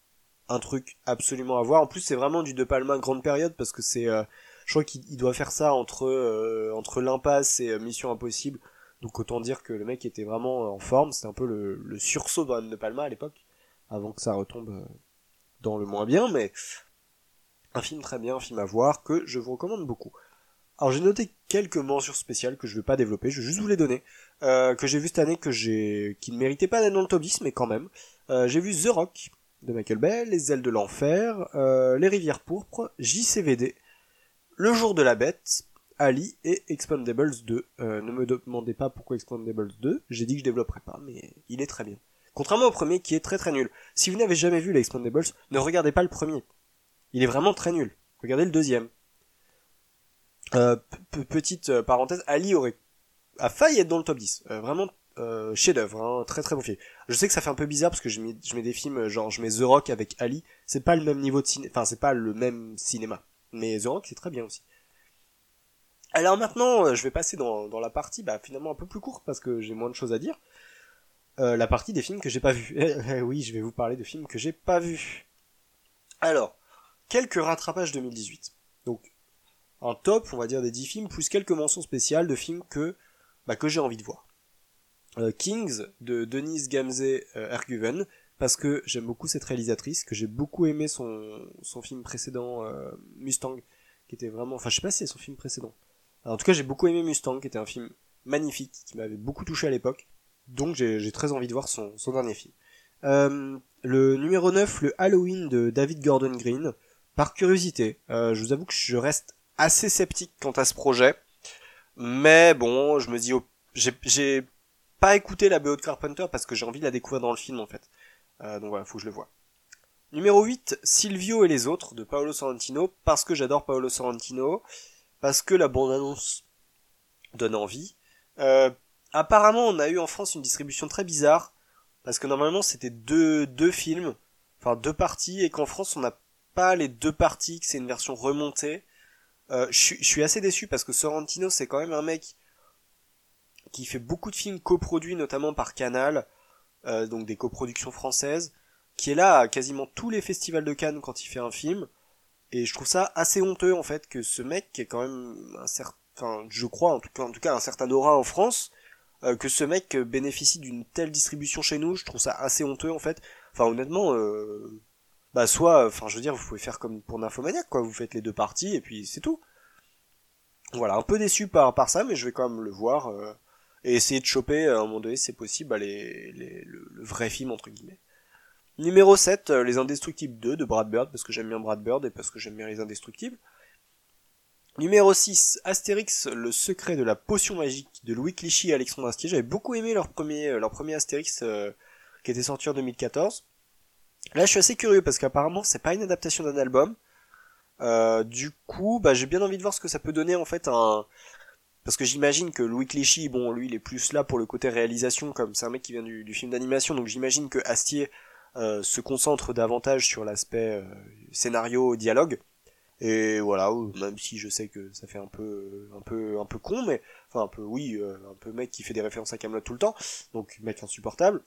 Un truc absolument à voir. En plus, c'est vraiment du De Palma grande période parce que c'est euh, Je crois qu'il doit faire ça entre euh, entre l'impasse et Mission Impossible. Donc autant dire que le mec était vraiment en forme. C'était un peu le, sursaut de De Palma à l'époque, avant que ça retombe dans le moins bien. Mais un film très bien, un film à voir que je vous recommande beaucoup. Alors j'ai noté quelques mentions spéciales que je vais pas développer, je vais juste vous les donner, euh, que j'ai vu cette année que j'ai, qui ne méritait pas d'être dans le top 10, mais quand même. Euh, j'ai vu The Rock de Michael Bay, Les ailes de l'enfer, euh, Les rivières pourpres, JCVD, Le jour de la bête, Ali et Expandables 2. ne me demandez pas pourquoi Expandables 2, j'ai dit que je développerais pas, mais il est très bien. Contrairement au premier qui est très très nul. Si vous n'avez jamais vu les Expandables, ne regardez pas le premier. Il est vraiment très nul. Regardez le deuxième. Euh, petite euh, parenthèse, Ali aurait a failli être dans le top 10. Euh, vraiment euh, chef-d'œuvre, hein, très très bon film. Je sais que ça fait un peu bizarre parce que je mets, des films genre je mets The Rock avec Ali, c'est pas le même niveau de cinéma, enfin c'est pas le même cinéma. Mais The Rock c'est très bien aussi. Alors maintenant, je vais passer dans, dans la partie bah, finalement un peu plus courte parce que j'ai moins de choses à dire. Euh, la partie des films que j'ai pas vus. oui, je vais vous parler de films que j'ai pas vus. Alors, quelques rattrapages 2018. Un top, on va dire, des 10 films, plus quelques mentions spéciales de films que, bah, que j'ai envie de voir. Euh, Kings de Denise Gamze euh, Erguven, parce que j'aime beaucoup cette réalisatrice, que j'ai beaucoup aimé son, son film précédent, euh, Mustang, qui était vraiment, enfin je sais pas si c'est son film précédent. en tout cas j'ai beaucoup aimé Mustang, qui était un film magnifique, qui m'avait beaucoup touché à l'époque, donc j'ai très envie de voir son, son dernier film. Euh, le numéro 9, le Halloween de David Gordon Green, par curiosité, je vous avoue que je reste assez sceptique quant à ce projet. Mais bon, je me dis, j'ai pas écouté la BO de Carpenter parce que j'ai envie de la découvrir dans le film en fait. Euh, donc voilà, faut que je le vois. Numéro 8, Silvio et les autres de Paolo Sorrentino, parce que j'adore Paolo Sorrentino, parce que la bande-annonce donne envie. Euh, apparemment, on a eu en France une distribution très bizarre, parce que normalement c'était deux, deux films, enfin deux parties, et qu'en France on n'a pas les deux parties, que c'est une version remontée. Euh, je suis assez déçu parce que Sorrentino c'est quand même un mec qui fait beaucoup de films coproduits notamment par Canal, euh, donc des coproductions françaises, qui est là à quasiment tous les festivals de Cannes quand il fait un film. Et je trouve ça assez honteux en fait que ce mec qui est quand même un certain, enfin je crois en tout cas, un certain aura en France, euh, que ce mec bénéficie d'une telle distribution chez nous, je trouve ça assez honteux en fait. Enfin honnêtement, euh, bah soit, enfin je veux dire, vous pouvez faire comme pour Nymphomaniac, quoi, vous faites les deux parties et puis c'est tout. Voilà, un peu déçu par, ça, mais je vais quand même le voir euh, et essayer de choper à un moment donné, c'est possible, bah, le, vrai film entre guillemets. Numéro 7, euh, Les Indestructibles 2 de Brad Bird, parce que j'aime bien Brad Bird et parce que j'aime bien Les Indestructibles. Numéro 6, Astérix, le secret de la potion magique de Louis Clichy et Alexandre Astier. J'avais beaucoup aimé leur premier, euh, leur premier Astérix qui était sorti en 2014. Là, je suis assez curieux parce qu'apparemment, c'est pas une adaptation d'un album. Euh, du coup, bah, j'ai bien envie de voir ce que ça peut donner en fait un. Parce que j'imagine que Louis Clichy, bon, lui, il est plus là pour le côté réalisation, comme c'est un mec qui vient du, film d'animation, donc j'imagine que Astier euh, se concentre davantage sur l'aspect euh, scénario, dialogue. Et voilà, même si je sais que ça fait un peu, un peu, un peu con, mais enfin un peu, oui, un peu mec qui fait des références à Camelot tout le temps, donc mec insupportable.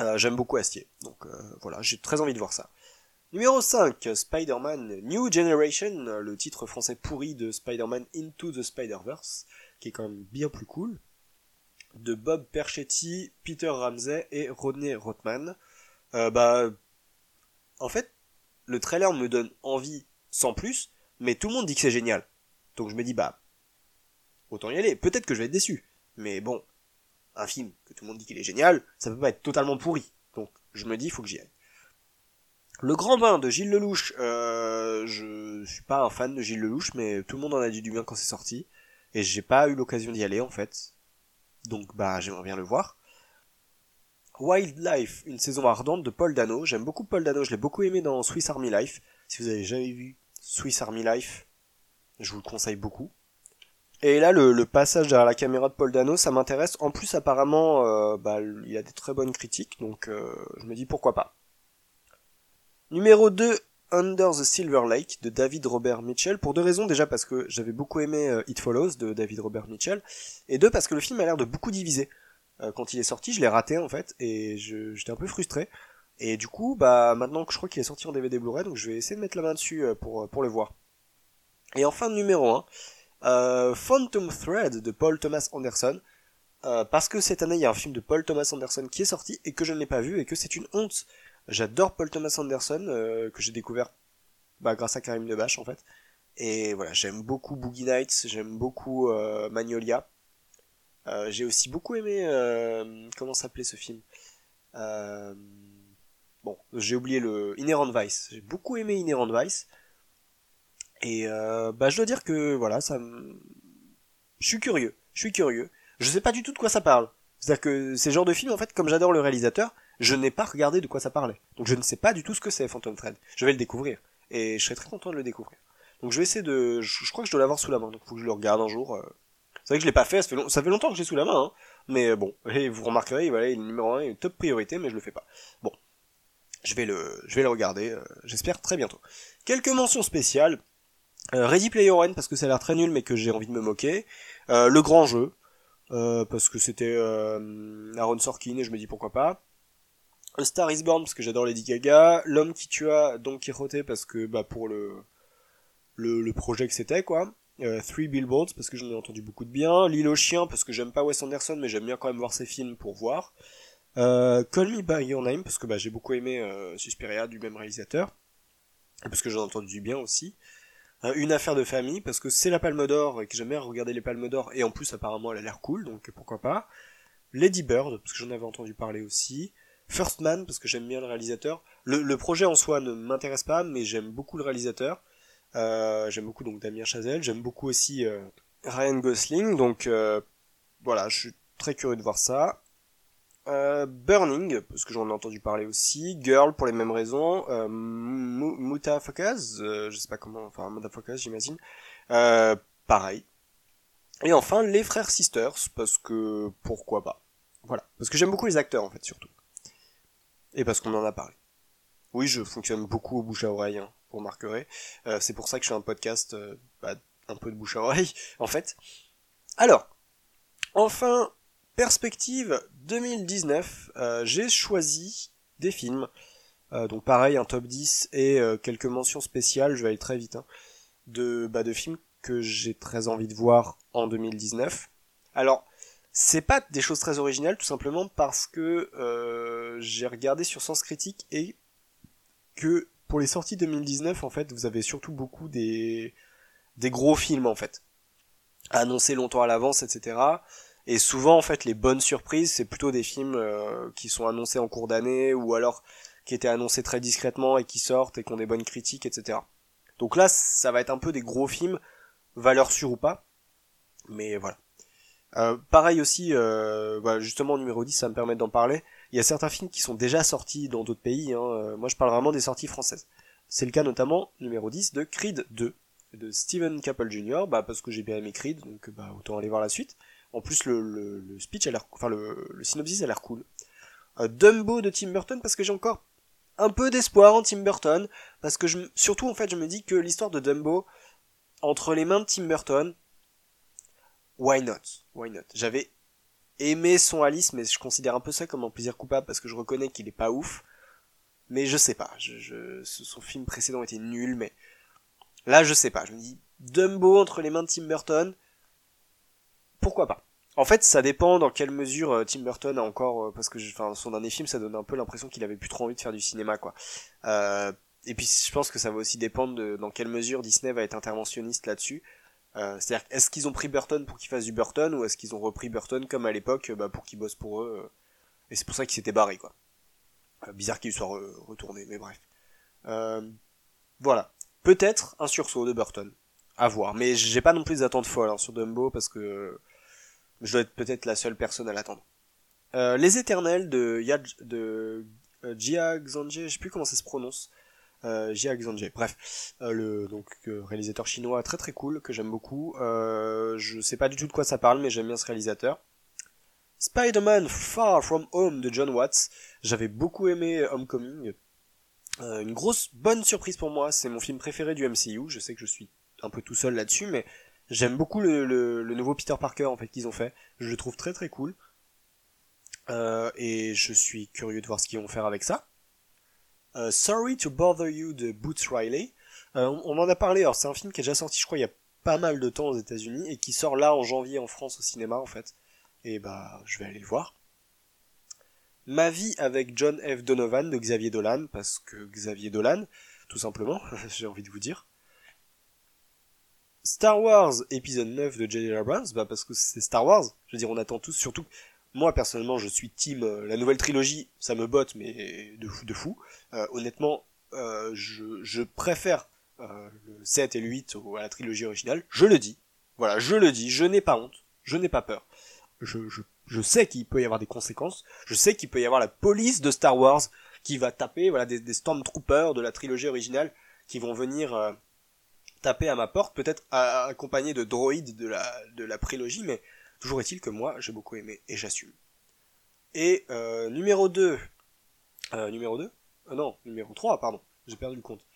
Euh, j'aime beaucoup Astier. Donc euh, voilà, j'ai très envie de voir ça. Numéro 5, Spider-Man New Generation, le titre français pourri de Spider-Man Into the Spider-Verse, qui est quand même bien plus cool, de Bob Perchetti, Peter Ramsey et Rodney Rothman. Euh, bah, en fait, le trailer me donne envie sans plus, mais tout le monde dit que c'est génial. Donc je me dis, bah, autant y aller. Peut-être que je vais être déçu, mais bon, un film que tout le monde dit qu'il est génial, ça peut pas être totalement pourri. Donc je me dis, faut que j'y aille. Le Grand Bain de Gilles Lelouch, euh, je suis pas un fan de Gilles Lelouch, mais tout le monde en a dit du bien quand c'est sorti, et j'ai pas eu l'occasion d'y aller en fait. Donc bah j'aimerais bien le voir. Wildlife, une saison ardente de Paul Dano. J'aime beaucoup Paul Dano, je l'ai beaucoup aimé dans Swiss Army Life. Si vous avez jamais vu Swiss Army Life, je vous le conseille beaucoup. Et là, le, passage derrière la caméra de Paul Dano, ça m'intéresse. En plus, apparemment, euh, bah, il y a des très bonnes critiques, donc euh, je me dis pourquoi pas. Numéro 2, Under the Silver Lake de David Robert Mitchell, pour deux raisons. Déjà parce que j'avais beaucoup aimé euh, It Follows de David Robert Mitchell, et deux parce que le film a l'air de beaucoup diviser. quand il est sorti, je l'ai raté en fait, et j'étais un peu frustré. Et du coup, bah maintenant que je crois qu'il est sorti en DVD Blu-ray, donc je vais essayer de mettre la main dessus pour, pour le voir. Et enfin numéro 1, Phantom Thread de Paul Thomas Anderson. parce que cette année il y a un film de Paul Thomas Anderson qui est sorti et que je n'ai pas vu et que c'est une honte. J'adore Paul Thomas Anderson que j'ai découvert bah, grâce à Karim Debache en fait. Et voilà, j'aime beaucoup Boogie Nights, j'aime beaucoup Magnolia. Euh, j'ai aussi beaucoup aimé euh, comment s'appelait ce film? Euh, bon, j'ai oublié le Inherent Vice. J'ai beaucoup aimé Inherent Vice. Et bah je dois dire que voilà, ça je suis curieux, je suis curieux. Je sais pas du tout de quoi ça parle. C'est-à-dire que ces genres de films en fait, comme j'adore le réalisateur, je n'ai pas regardé de quoi ça parlait. Donc je ne sais pas du tout ce que c'est Phantom Thread. Je vais le découvrir et je serai très content de le découvrir. Donc je vais essayer de je, crois que je dois l'avoir sous la main. Donc faut que je le regarde un jour c'est vrai que je l'ai pas fait, ça fait, ça fait longtemps que j'ai sous la main, hein. mais euh, bon, et vous remarquerez, voilà, il est numéro 1, une top priorité, mais je le fais pas. Bon, je vais le, je vais le regarder, euh, j'espère très bientôt. Quelques mentions spéciales. Euh, Ready Player One parce que ça a l'air très nul mais que j'ai envie de me moquer. le grand jeu parce que c'était Aaron Sorkin et je me dis pourquoi pas. Star Is Born parce que j'adore Lady Gaga. L'homme qui tua Don Quixote parce que bah pour le le, projet que c'était quoi. Euh, Three Billboards parce que j'en ai entendu beaucoup de bien, L'île aux chiens parce que j'aime pas Wes Anderson mais j'aime bien quand même voir ses films pour voir. Euh, Call Me By Your Name parce que bah, j'ai beaucoup aimé euh, Suspiria du même réalisateur parce que j'en ai entendu du bien aussi. Euh, une affaire de famille parce que c'est la Palme d'Or et que j'aime regarder les Palmes d'Or et en plus apparemment elle a l'air cool donc pourquoi pas. Lady Bird parce que j'en avais entendu parler aussi. First Man parce que j'aime bien le réalisateur. Le, projet en soi ne m'intéresse pas mais j'aime beaucoup le réalisateur. Euh, j'aime beaucoup donc Damien Chazelle, j'aime beaucoup aussi euh, Ryan Gosling, donc voilà, je suis très curieux de voir ça. Burning, parce que j'en ai entendu parler aussi, Girl pour les mêmes raisons, euh, Mutafakaz, je sais pas comment, enfin Mutafakaz j'imagine, pareil. Et enfin les frères Sisters, parce que pourquoi pas. Voilà, parce que j'aime beaucoup les acteurs en fait surtout. Et parce qu'on en a parlé. Oui, je fonctionne beaucoup au bouche à oreille. Hein vous remarquerez. Euh, c'est pour ça que je fais un podcast euh, bah, un peu de bouche à oreille, en fait. Alors, enfin, perspective 2019, euh, j'ai choisi des films. donc pareil, un top 10 et quelques mentions spéciales, je vais aller très vite, hein, de, bah, de films que j'ai très envie de voir en 2019. Alors, c'est pas des choses très originales, tout simplement parce que j'ai regardé sur Sens Critique et que pour les sorties 2019, en fait, vous avez surtout beaucoup des, des gros films, en fait. Annoncés longtemps à l'avance, etc. Et souvent, en fait, les bonnes surprises, c'est plutôt des films euh, qui sont annoncés en cours d'année, ou alors qui étaient annoncés très discrètement et qui sortent et qui ont des bonnes critiques, etc. Donc là, ça va être un peu des gros films, valeur sûre ou pas. Mais voilà. Euh, pareil aussi, euh, bah, justement numéro 10, ça me permet d'en parler. Il y a certains films qui sont déjà sortis dans d'autres pays. Hein. Euh, moi, je parle vraiment des sorties françaises. C'est le cas notamment numéro 10 de Creed 2 de Steven Caple Jr. Bah parce que j'ai bien aimé Creed, donc bah autant aller voir la suite. En plus, le, le, speech a l'air, enfin le, le synopsis a l'air cool. Euh, Dumbo de Tim Burton parce que j'ai encore un peu d'espoir en Tim Burton parce que je, surtout en fait, je me dis que l'histoire de Dumbo entre les mains de Tim Burton, why not, why not? J'avais aimé son Alice, mais je considère un peu ça comme un plaisir coupable parce que je reconnais qu'il est pas ouf. Mais je sais pas, je, son film précédent était nul, mais là je sais pas. Je me dis Dumbo entre les mains de Tim Burton, pourquoi pas En fait, ça dépend dans quelle mesure euh, Tim Burton a encore, euh, parce que son dernier film, ça donne un peu l'impression qu'il avait plus trop envie de faire du cinéma, quoi. Euh, et puis je pense que ça va aussi dépendre de dans quelle mesure Disney va être interventionniste là-dessus. C'est-à-dire, est-ce qu'ils ont pris Burton pour qu'il fasse du Burton ou est-ce qu'ils ont repris Burton comme à l'époque bah, pour qu'il bosse pour eux Et c'est pour ça qu'il s'était barré, quoi. Bizarre qu'il soit retourné, mais bref. voilà. Peut-être un sursaut de Burton. À voir. Mais j'ai pas non plus des attentes folles hein, sur Dumbo parce que je dois être peut-être la seule personne à l'attendre. Les Éternels de de Jia Xanje, je sais plus comment ça se prononce euh, Jia Bref, euh, le donc euh, réalisateur chinois très très cool que j'aime beaucoup. Euh, je sais pas du tout de quoi ça parle, mais j'aime bien ce réalisateur. Spider-Man Far From Home de John Watts. J'avais beaucoup aimé Homecoming. Euh, une grosse bonne surprise pour moi. C'est mon film préféré du MCU. Je sais que je suis un peu tout seul là-dessus, mais j'aime beaucoup le, nouveau Peter Parker en fait qu'ils ont fait. Je le trouve très très cool. Euh, et je suis curieux de voir ce qu'ils vont faire avec ça. Euh, Sorry to Bother You de Boots Riley. Euh, on, en a parlé, alors c'est un film qui est déjà sorti, je crois, il y a pas mal de temps aux États-Unis et qui sort là en janvier en France au cinéma en fait. Et bah, je vais aller le voir. Ma vie avec John F. Donovan de Xavier Dolan, parce que Xavier Dolan, tout simplement, j'ai envie de vous dire. Star Wars épisode 9 de J.J. Abrams, bah parce que c'est Star Wars. Je veux dire, on attend tous, surtout moi personnellement, je suis team euh, la nouvelle trilogie, ça me botte, mais de fou, de fou. Euh, honnêtement, euh, je, je, préfère le 7 et le 8 à la trilogie originale. Je le dis. Voilà, je le dis. Je n'ai pas honte. Je n'ai pas peur. Je, je, je sais qu'il peut y avoir des conséquences. Je sais qu'il peut y avoir la police de Star Wars qui va taper, voilà, des, des Stormtroopers de la trilogie originale qui vont venir taper à ma porte, peut-être accompagné de droïdes de la, de la prélogie, mais toujours est-il que moi, j'ai beaucoup aimé, et j'assume. Et euh, numéro 2, euh, numéro 2 euh, Non, numéro 3, pardon, j'ai perdu le compte.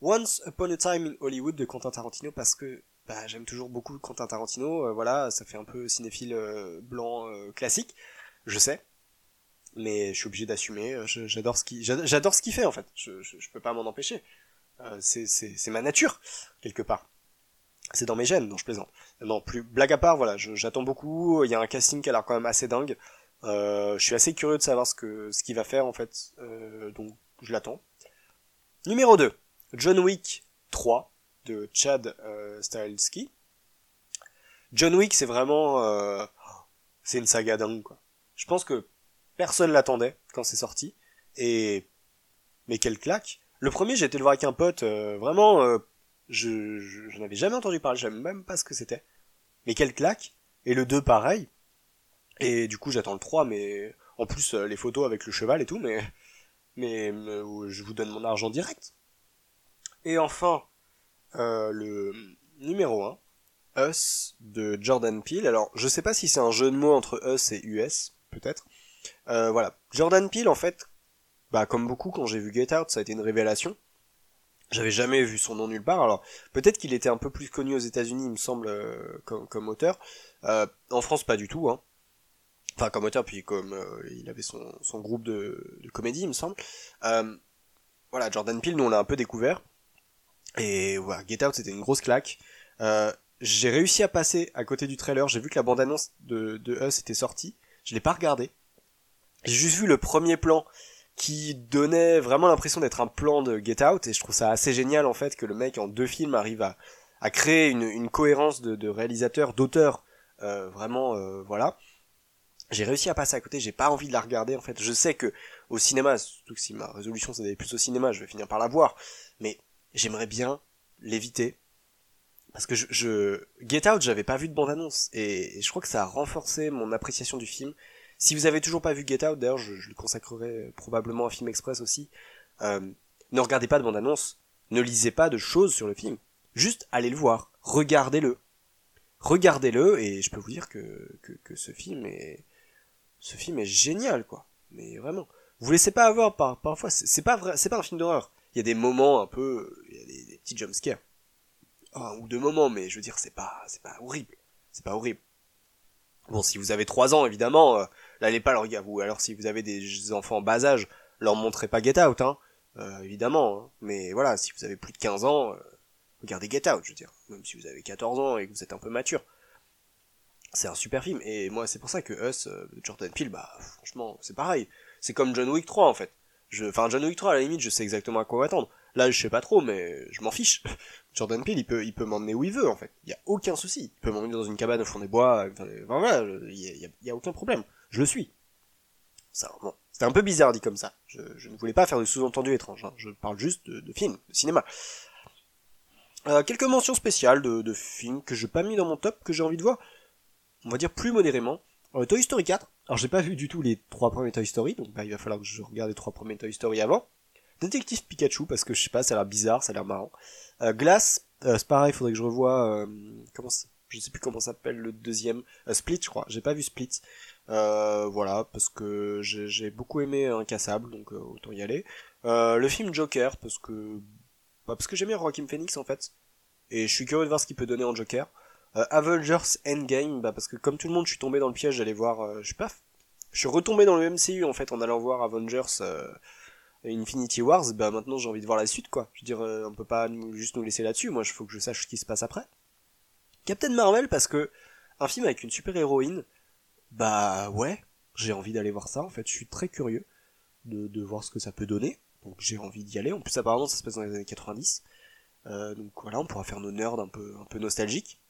Once Upon a Time in Hollywood de Quentin Tarantino, parce que bah, j'aime toujours beaucoup Quentin Tarantino, voilà, ça fait un peu cinéphile blanc classique, je sais, mais je suis obligé d'assumer, j'adore ce qu'il j'adore ce qu'il fait en fait, je, je, je peux pas m'en empêcher. Euh, c'est ma nature, quelque part. C'est dans mes gènes, non je plaisante. Non, plus blague à part, voilà, j'attends beaucoup, il y a un casting qui a l'air quand même assez dingue. Euh, je suis assez curieux de savoir ce qu'il va faire en fait, euh, donc je l'attends. Numéro 2, John Wick 3 de Chad euh, John Wick c'est vraiment c'est une saga dingue quoi. Je pense que personne l'attendait quand c'est sorti et mais quelle claque le premier, j'ai été le voir avec un pote, euh, vraiment, euh, je, n'avais jamais entendu parler, je savais même pas ce que c'était. Mais quelle claque Et le 2, pareil. Et du coup, j'attends le 3, mais en plus, euh, les photos avec le cheval et tout, mais, mais je vous donne mon argent direct. Et enfin, le numéro 1, Us de Jordan Peele. Alors, je sais pas si c'est un jeu de mots entre Us et US, peut-être. voilà. Jordan Peele, en fait, bah comme beaucoup quand j'ai vu Get Out, ça a été une révélation. J'avais jamais vu son nom nulle part. Alors peut-être qu'il était un peu plus connu aux États-Unis, il me semble, euh, comme, auteur. Euh, en France, pas du tout. Hein. Enfin, comme auteur, puis comme euh, il avait son, groupe de, comédie, il me semble. voilà, Jordan Peele, nous on l'a un peu découvert. Et voilà, Get Out, c'était une grosse claque. j'ai réussi à passer à côté du trailer. J'ai vu que la bande-annonce de, de Us était sortie. Je l'ai pas regardé. J'ai juste vu le premier plan qui donnait vraiment l'impression d'être un plan de Get Out et je trouve ça assez génial en fait que le mec en deux films arrive à, créer une, cohérence de, de réalisateur, d'auteur, euh, vraiment euh, voilà. J'ai réussi à passer à côté, j'ai pas envie de la regarder en fait. Je sais que au cinéma, surtout que si ma résolution c'est d'aller plus au cinéma, je vais finir par la voir, mais j'aimerais bien l'éviter parce que je, je... Get Out j'avais pas vu de bande annonce et je crois que ça a renforcé mon appréciation du film si vous avez toujours pas vu Get Out, d'ailleurs, je, le consacrerai probablement à Film Express aussi. Euh, ne regardez pas de bande-annonce, ne lisez pas de choses sur le film. Juste allez le voir, regardez-le. Regardez-le et je peux vous dire que, que, ce film est ce film est génial quoi. Mais vraiment, vous laissez pas avoir par parfois c'est pas vrai, c'est pas un film d'horreur. Il y a des moments un peu il y a des, petits jumpscares. Un ou deux moments mais je veux dire c'est pas c'est pas horrible. C'est pas horrible. Bon, si vous avez 3 ans, évidemment, euh, n'allez pas leur. Ou alors, si vous avez des enfants bas âge, leur montrez pas Get Out, hein, euh, évidemment. Hein. Mais voilà, si vous avez plus de 15 ans, euh, regardez Get Out, je veux dire. Même si vous avez 14 ans et que vous êtes un peu mature. C'est un super film. Et moi, c'est pour ça que Us, euh, Jordan Peele, bah, franchement, c'est pareil. C'est comme John Wick 3, en fait. Enfin, John Wick 3, à la limite, je sais exactement à quoi m'attendre. Là, je sais pas trop, mais je m'en fiche. Jordan Peele, il peut, il peut m'emmener où il veut, en fait. Il y a aucun souci. Il peut m'emmener dans une cabane au fond des bois. Enfin, voilà, il y a, aucun problème. Je le suis. Ça, c'était un peu bizarre dit comme ça. Je, ne voulais pas faire de sous-entendu étrange. Hein. Je parle juste de, films, de cinéma. Euh, quelques mentions spéciales de, films que je n'ai pas mis dans mon top, que j'ai envie de voir. On va dire plus modérément. Euh, Toy Story 4. Alors j'ai pas vu du tout les trois premiers Toy Story, donc bah, il va falloir que je regarde les trois premiers Toy Story avant. Détective Pikachu, parce que je sais pas, ça a l'air bizarre, ça a l'air marrant. Euh, Glass, euh, c'est pareil, faudrait que je revoie, comment je sais plus comment s'appelle le deuxième, Split je crois, j'ai pas vu Split. Euh, voilà, parce que j'ai beaucoup aimé Incassable, donc autant y aller. le film Joker, parce que, bah, parce que j'aime bien Joaquin Phoenix en fait, et je suis curieux de voir ce qu'il peut donner en Joker. Avengers Endgame, bah parce que comme tout le monde, je suis tombé dans le piège d'aller voir, je sais pas, je suis retombé dans le MCU en fait en allant voir Avengers Infinity Wars, bah maintenant j'ai envie de voir la suite quoi. Je veux dire, on peut pas juste nous laisser là-dessus. Moi, il faut que je sache ce qui se passe après. Captain Marvel parce que un film avec une super héroïne, bah ouais, j'ai envie d'aller voir ça. En fait, je suis très curieux de, de voir ce que ça peut donner. Donc j'ai envie d'y aller. En plus, apparemment, ça se passe dans les années 90. Euh, donc voilà, on pourra faire nos nerds un peu, un peu nostalgiques.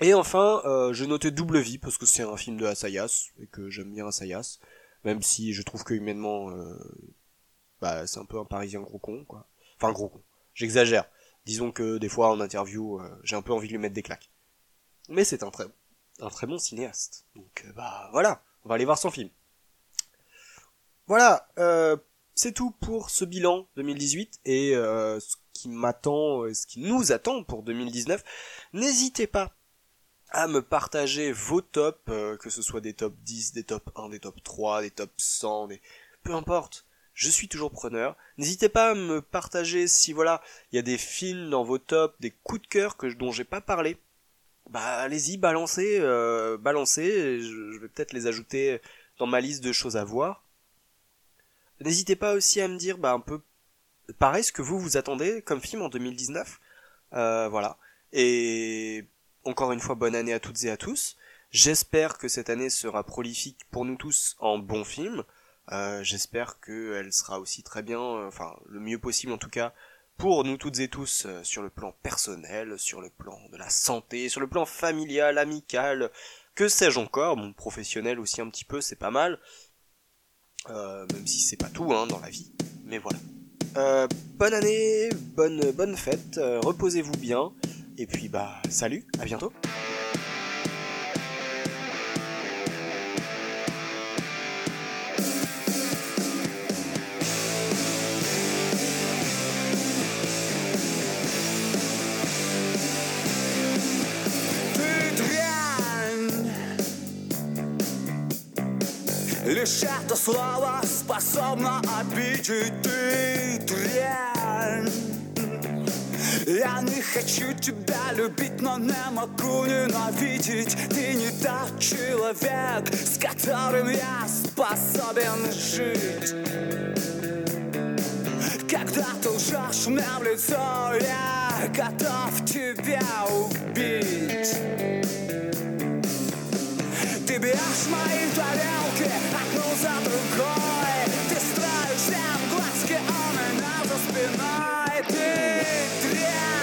Et enfin, euh, je notais Double Vie parce que c'est un film de Asayas et que j'aime bien Asayas, même si je trouve que humainement, euh, bah c'est un peu un Parisien gros con quoi. Enfin gros con. J'exagère. Disons que des fois en interview, euh, j'ai un peu envie de lui mettre des claques. Mais c'est un très, un très bon cinéaste. Donc euh, bah voilà, on va aller voir son film. Voilà, euh, c'est tout pour ce bilan 2018 et euh, ce qui m'attend, ce qui nous attend pour 2019. N'hésitez pas à me partager vos tops, que ce soit des top 10, des top 1, des top 3, des top 100, des... peu importe. Je suis toujours preneur. N'hésitez pas à me partager si voilà, il y a des films dans vos tops, des coups de cœur que dont j'ai pas parlé. Bah allez-y, balancez, euh, balancez. Je, je vais peut-être les ajouter dans ma liste de choses à voir. N'hésitez pas aussi à me dire bah un peu pareil ce que vous vous attendez comme film en 2019. Euh, voilà. Et encore une fois bonne année à toutes et à tous. J'espère que cette année sera prolifique pour nous tous en bons films. Euh, J'espère qu'elle sera aussi très bien, enfin le mieux possible en tout cas, pour nous toutes et tous euh, sur le plan personnel, sur le plan de la santé, sur le plan familial, amical, que sais-je encore, mon professionnel aussi un petit peu, c'est pas mal. Euh, même si c'est pas tout hein, dans la vie, mais voilà. Euh, bonne année, bonne bonne fête, reposez-vous bien, et puis bah salut, à bientôt. Лишь это слово способно обидеть. Ты дрянь. Я не хочу тебя любить, но не могу ненавидеть. Ты не тот человек, с которым я способен жить. Когда ты лжешь мне в лицо, я готов тебя убить. Ты берешь мои тарелки за другой. Ты строишь глазки, а у меня за спиной. Ты трясешь